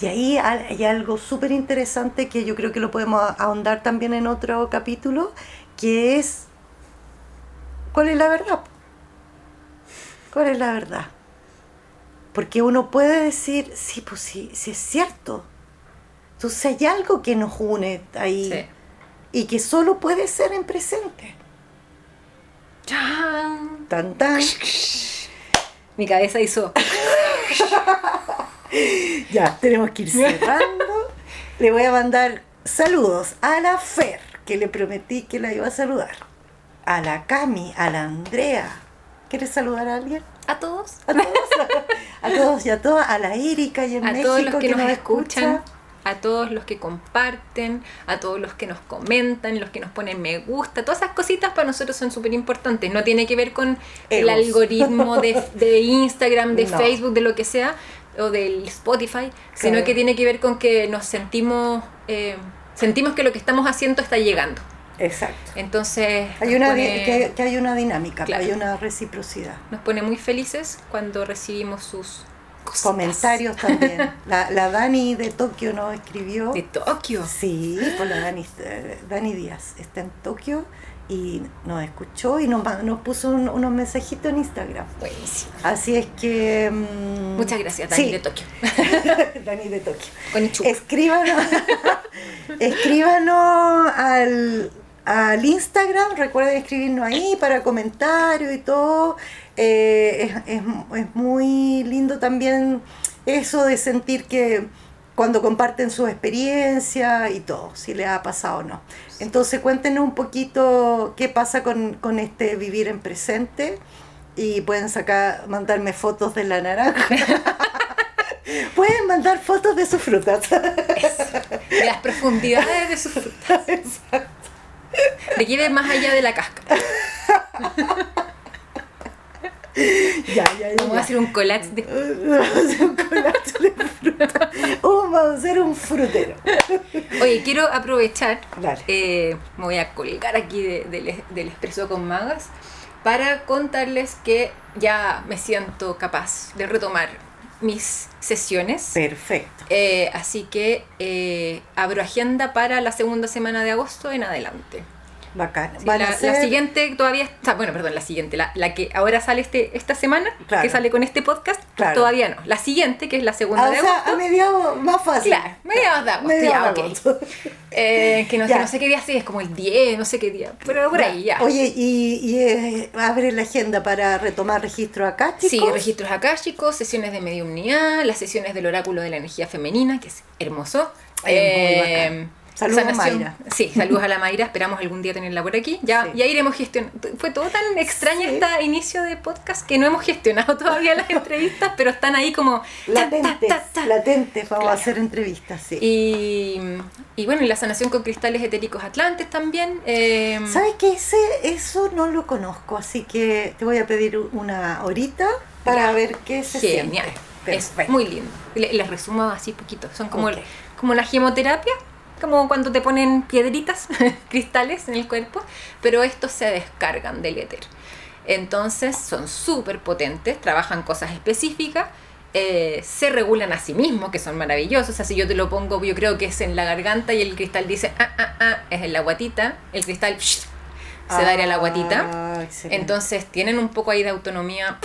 B: Y ahí hay algo súper interesante que yo creo que lo podemos ahondar también en otro capítulo, que es, ¿cuál es la verdad? ¿Cuál es la verdad? Porque uno puede decir, sí, pues sí, sí es cierto. Entonces hay algo que nos une ahí y que solo puede ser en presente.
A: ¡Chan!
B: Tan tan.
A: Mi cabeza hizo. [laughs]
B: ya, tenemos que ir cerrando. le voy a mandar saludos a la Fer, que le prometí que la iba a saludar. A la Cami, a la Andrea. ¿Quieres saludar a alguien?
A: A todos.
B: A todos. a todos y a todas. A la Erika y en
A: a
B: México
A: todos los que, nos, escuchan.
B: Escucha
A: a todos los que comparten, a todos los que nos comentan, los que nos ponen me gusta, todas esas cositas para nosotros son súper importantes. No tiene que ver con el algoritmo de, de [laughs] Instagram, de Facebook, de lo que sea, o del Spotify, sino que tiene que ver con que nos sentimos, eh, sentimos que lo que estamos haciendo está llegando.
B: Exacto.
A: Entonces.
B: Hay una, que, hay una dinámica, hay una reciprocidad.
A: Nos pone muy felices cuando recibimos sus
B: Comentarios también. [laughs] La, la, Dani de Tokio nos escribió.
A: ¿De Tokio?
B: Sí, por la Dani, eh, Dani Díaz. Está en Tokio y nos escuchó y nos, nos puso unos mensajitos en Instagram.
A: Buenísimo.
B: Así es que... Mm,
A: Muchas gracias, Dani de Tokio. [laughs]
B: Dani de Tokio.
A: Con
B: escríbanos, [laughs] escríbanos al, al Instagram, recuerden escribirnos ahí para comentarios y todo. Eh, es, es, muy lindo también eso de sentir que cuando comparten su experiencia y todo, si les ha pasado o no. Entonces cuéntenos un poquito qué pasa con, con este vivir en presente y pueden sacar, mandarme fotos de la naranja. [laughs] pueden mandar fotos de sus frutas.
A: de las profundidades de sus frutas. [laughs] Exacto. De más allá de la cáscara. [laughs] [laughs]
B: ya, ya, ya.
A: Vamos a hacer un collage de. [laughs]
B: Vamos a hacer un collage de fruta. [laughs] vamos a hacer un frutero.
A: Oye, quiero aprovechar. Eh, me voy a colgar aquí del Expreso con Magas para contarles que ya me siento capaz de retomar mis sesiones.
B: Perfecto.
A: Eh, así que eh, abro agenda para la segunda semana de agosto en adelante.
B: Bacán.
A: la, siguiente todavía está, bueno, perdón, la siguiente, la, la que ahora sale este esta semana, que sale con este podcast, todavía no. La siguiente, que es la segunda
B: ah,
A: de
B: o sea, a mediados más fácil.
A: Claro, mediados de agosto. [laughs] eh, que no, no, sé qué día sí, es como el 10, no sé qué día, pero por ahí ya.
B: Oye, ¿y, y eh, abre la agenda para retomar registros acá,
A: Sí, registros acá, chicos, sesiones de mediumnidad, las sesiones del oráculo de la energía femenina, que es hermoso.
B: Eh, Saludos a Mayra.
A: Sí, [laughs] saludos a la Mayra. Esperamos algún día tenerla por aquí. Ya, ya iremos gestionando. Fue todo tan extraño este inicio de podcast que no hemos gestionado [laughs] todavía las entrevistas, pero están ahí como
B: latentes. latentes vamos a hacer entrevistas, sí.
A: Y, y, bueno, y la sanación con cristales etéricos atlantes también. Eh,
B: ¿Sabes qué? Ese, eso no lo conozco, así que te voy a pedir una horita para ver qué se
A: Genial. Es muy lindo. Les, resumo así poquito. Son como, como la gemoterapia como cuando te ponen piedritas, [laughs] cristales en el cuerpo, pero estos se descargan del éter. Entonces son súper potentes, trabajan cosas específicas, eh, se regulan a sí mismos, que son maravillosos. O sea, si yo te lo pongo, yo creo que es en la garganta y el cristal dice, ah, ah, ah, es en la guatita, el cristal [laughs] se daría a la guatita. Ah, Entonces tienen un poco ahí de autonomía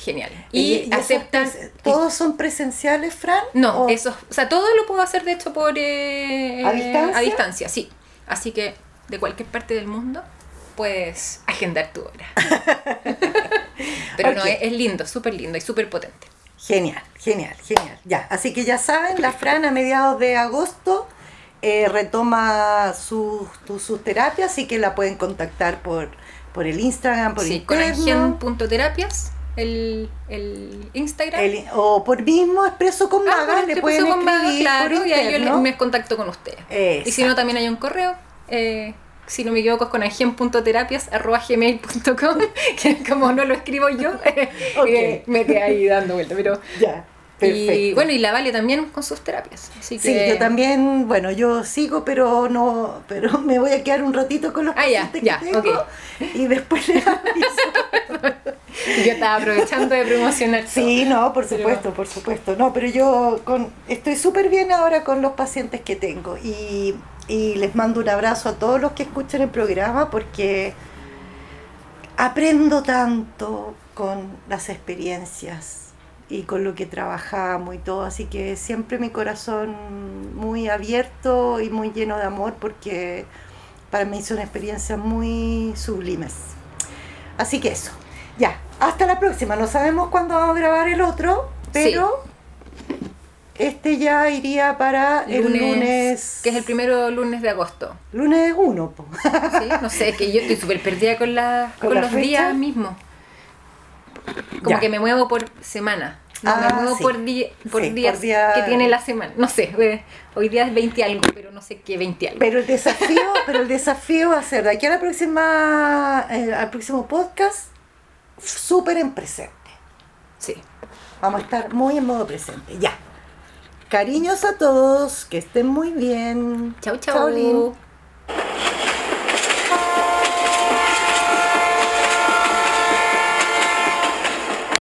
A: genial.
B: Y, aceptan. ¿Todos son presenciales, Fran?
A: No, eso, o sea, todo lo puedo hacer de hecho por. Eh,
B: ¿A distancia?
A: A distancia, sí. Así que de cualquier parte del mundo. puedes agendar tu hora. [laughs] Pero no, es, es lindo, súper lindo y súper potente.
B: Genial, genial, genial. Ya, así que ya saben, la Fran a mediados de agosto eh, retoma sus, sus terapias, así que la pueden contactar por, por el Instagram, por
A: Sí, con
B: interno,
A: angien.terapias, el, el Instagram.
B: el- o por mismo Expreso con
A: Ah,
B: Maga,
A: con
B: le pueden
A: con Maga,
B: escribir
A: claro,
B: por
A: y ahí yo me contacto con ustedes. Y si no, también hay un correo, eh, si no me equivoco, es con angien.terapias.gmail.com, [laughs] que como no lo escribo yo, [laughs] eh, me quedé ahí dando vuelta. Pero,
B: Ya, perfecto.
A: y bueno, y la Vale también con sus terapias. Así
B: Sí, yo también, bueno, yo sigo, pero no, pero [laughs] me voy a quedar un ratito con los
A: Ah, ya,
B: que tengo y después les aviso. [laughs]
A: yo estaba aprovechando de promocionar. todo.
B: Sí, no, por
A: Pero-
B: supuesto, por supuesto. No, pero yo con, estoy súper bien ahora con los pacientes que tengo y, y les mando un abrazo a todos los que escuchan el programa porque aprendo tanto con las experiencias y con lo que trabajamos y todo, así que siempre mi corazón muy abierto y muy lleno de amor porque para mí son experiencias muy sublimes. Así que eso. Ya, hasta la próxima. No sabemos cuándo vamos a grabar el otro, pero este ya iría para el lunes.
A: que es el primero lunes de agosto.
B: Lunes 1. po.
A: Sí, no sé, es que yo estoy súper perdida con, la, [laughs]
B: ¿Con
A: con,
B: la
A: los
B: fecha?
A: días mismos. Como
B: Ya.
A: que me muevo por semana. No,
B: Ah,
A: me muevo
B: sí.
A: por, di- por
B: Sí,
A: días
B: por día-
A: que tiene la semana. No sé, eh, hoy día es 20 algo, pero no sé qué 20 algo.
B: Pero el desafío, [laughs] pero el desafío va a ser de aquí a la próxima, eh, al próximo podcast, súper en presente.
A: Sí.
B: Vamos a estar muy en modo presente. Ya. Cariños a todos, que estén muy bien.
A: Chau, chau.